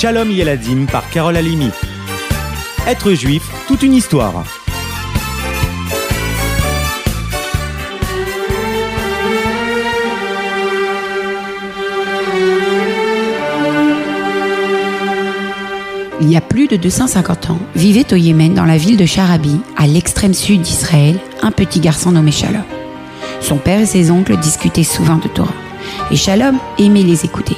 Shalom Yeladim par Carole Alimi. Être juif, toute une histoire. Il y a plus de 250 ans, vivait au Yémen, dans la ville de Charabi, à l'extrême sud d'Israël, un petit garçon nommé Shalom. Son père et ses oncles discutaient souvent de Torah, et Shalom aimait les écouter.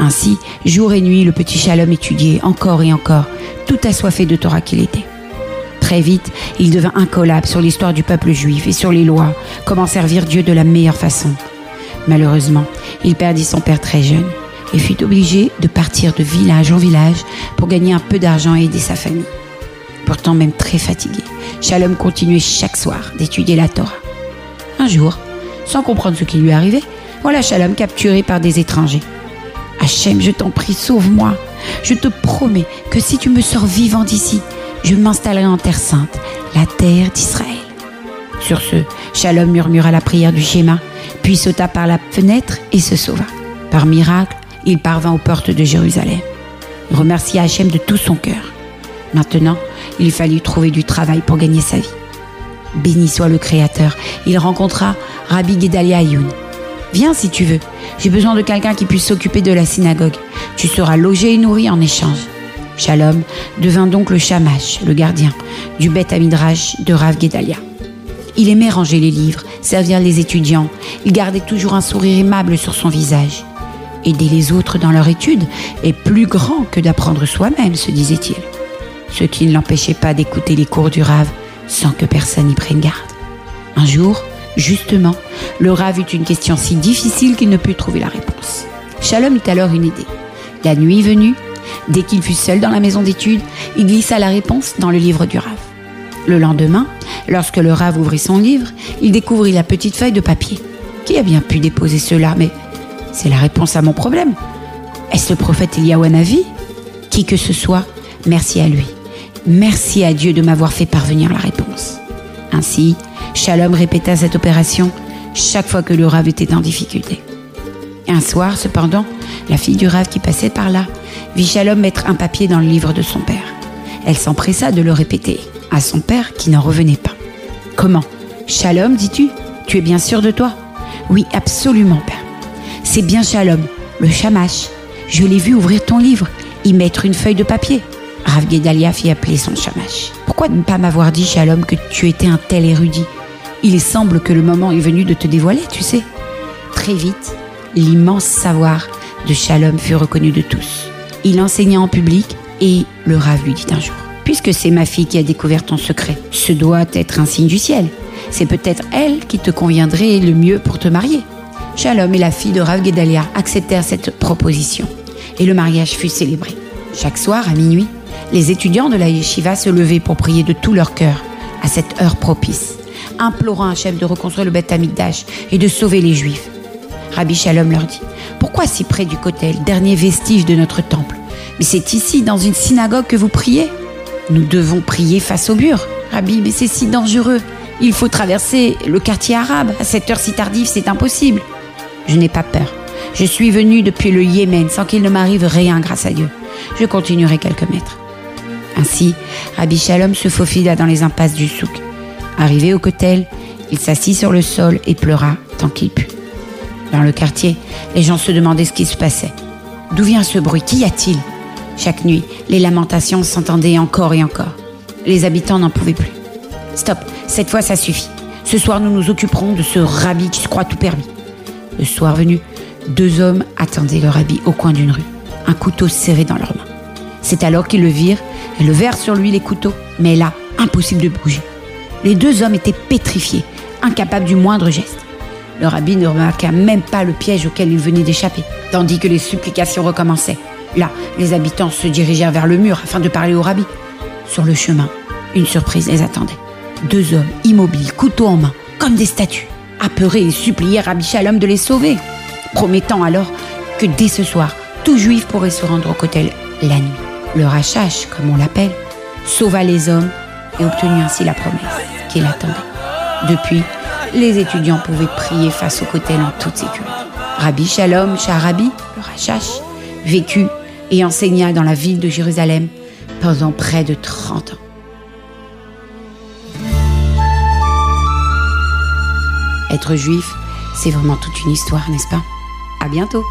Ainsi, jour et nuit, le petit Shalom étudiait encore et encore, tout assoiffé de Torah qu'il était. Très vite, il devint incollable sur l'histoire du peuple juif et sur les lois, comment servir Dieu de la meilleure façon. Malheureusement, il perdit son père très jeune et fut obligé de partir de village en village pour gagner un peu d'argent et aider sa famille. Pourtant même très fatigué, Shalom continuait chaque soir d'étudier la Torah. Un jour, sans comprendre ce qui lui arrivait, voilà Shalom capturé par des étrangers. Hachem, je t'en prie, sauve-moi. Je te promets que si tu me sors vivant d'ici, je m'installerai en terre sainte, la terre d'Israël. Sur ce, Shalom murmura la prière du schéma, puis sauta par la fenêtre et se sauva. Par miracle, il parvint aux portes de Jérusalem. Il remercia Hachem de tout son cœur. Maintenant, il fallut trouver du travail pour gagner sa vie. Béni soit le Créateur, il rencontra Rabbi Gedalia Ayoun. Viens si tu veux, j'ai besoin de quelqu'un qui puisse s'occuper de la synagogue. Tu seras logé et nourri en échange. Shalom devint donc le shamash, le gardien, du Beth Amidrash de Rav Gedalia. Il aimait ranger les livres, servir les étudiants. Il gardait toujours un sourire aimable sur son visage. Aider les autres dans leur étude est plus grand que d'apprendre soi-même, se disait-il. Ce qui ne l'empêchait pas d'écouter les cours du Rav sans que personne n'y prenne garde. Un jour, justement, le Rav eut une question si difficile qu'il ne put trouver la réponse. Shalom eut alors une idée. La nuit venue, dès qu'il fut seul dans la maison d'études, il glissa la réponse dans le livre du Rav. Le lendemain, lorsque le Rav ouvrit son livre, il découvrit la petite feuille de papier. Qui a bien pu déposer cela? Mais c'est la réponse à mon problème. Est-ce le prophète Eliyahu Navi Qui que ce soit, merci à lui. Merci à Dieu de m'avoir fait parvenir la réponse. Ainsi, Shalom répéta cette opération chaque fois que le Rav était en difficulté. Un soir, cependant, la fille du Rav qui passait par là vit Shalom mettre un papier dans le livre de son père. Elle s'empressa de le répéter à son père qui n'en revenait pas. Comment? Shalom, dis-tu? Tu es bien sûr de toi? Oui, absolument, père. C'est bien Shalom, le chamash. Je l'ai vu ouvrir ton livre, y mettre une feuille de papier. Rav Gedalia fit appeler son chamash. Pourquoi ne pas m'avoir dit, Shalom, que tu étais un tel érudit? Il semble que le moment est venu de te dévoiler, tu sais. Très vite, l'immense savoir de Shalom fut reconnu de tous. Il enseigna en public et le Rav lui dit un jour Puisque c'est ma fille qui a découvert ton secret, ce doit être un signe du ciel. C'est peut-être elle qui te conviendrait le mieux pour te marier. Shalom et la fille de Rav Gedalia acceptèrent cette proposition et le mariage fut célébré. Chaque soir, à minuit, les étudiants de la yeshiva se levaient pour prier de tout leur cœur à cette heure propice, implorant Hachem de reconstruire le Beth Amikdash et de sauver les Juifs. Rabbi Shalom leur dit Pourquoi si près du Kotel, dernier vestige de notre temple? Mais c'est ici, dans une synagogue, que vous priez Nous devons prier face au mur. Rabbi, mais c'est si dangereux. Il faut traverser le quartier arabe. À cette heure si tardive, c'est impossible. Je n'ai pas peur. Je suis venu depuis le Yémen sans qu'il ne m'arrive rien grâce à Dieu. Je continuerai quelques mètres. Ainsi, Rabbi Shalom se faufila dans les impasses du souk. Arrivé au cotel, il s'assit sur le sol et pleura tant qu'il put. Dans le quartier, les gens se demandaient ce qui se passait. D'où vient ce bruit? Qu'y a-t-il? Chaque nuit, les lamentations s'entendaient encore et encore. Les habitants n'en pouvaient plus. Stop, cette fois ça suffit. Ce soir, nous nous occuperons de ce rabbi qui se croit tout permis. Le soir venu, deux hommes attendaient le rabbi au coin d'une rue, un couteau serré dans leurs mains. C'est alors qu'ils le virent et levèrent sur lui les couteaux, mais là, impossible de bouger. Les deux hommes étaient pétrifiés, incapables du moindre geste. Le rabbi ne remarqua même pas le piège auquel il venait d'échapper, tandis que les supplications recommençaient. Là, les habitants se dirigèrent vers le mur afin de parler au rabbi. Sur le chemin, une surprise les attendait. Deux hommes immobiles, couteau en main, comme des statues. Apeurés, ils supplièrent Rabbi Shalom de les sauver, promettant alors que dès ce soir, tout juif pourrait se rendre au cotel la nuit. Le rachash, comme on l'appelle, sauva les hommes et obtenu ainsi la promesse qu'il attendait. Depuis, les étudiants pouvaient prier face au cotel en toute sécurité. Rabbi Shalom Sharabi, le Rachash, vécut et enseigna dans la ville de Jérusalem pendant près de 30 ans. Être juif, c'est vraiment toute une histoire, n'est-ce pas? À bientôt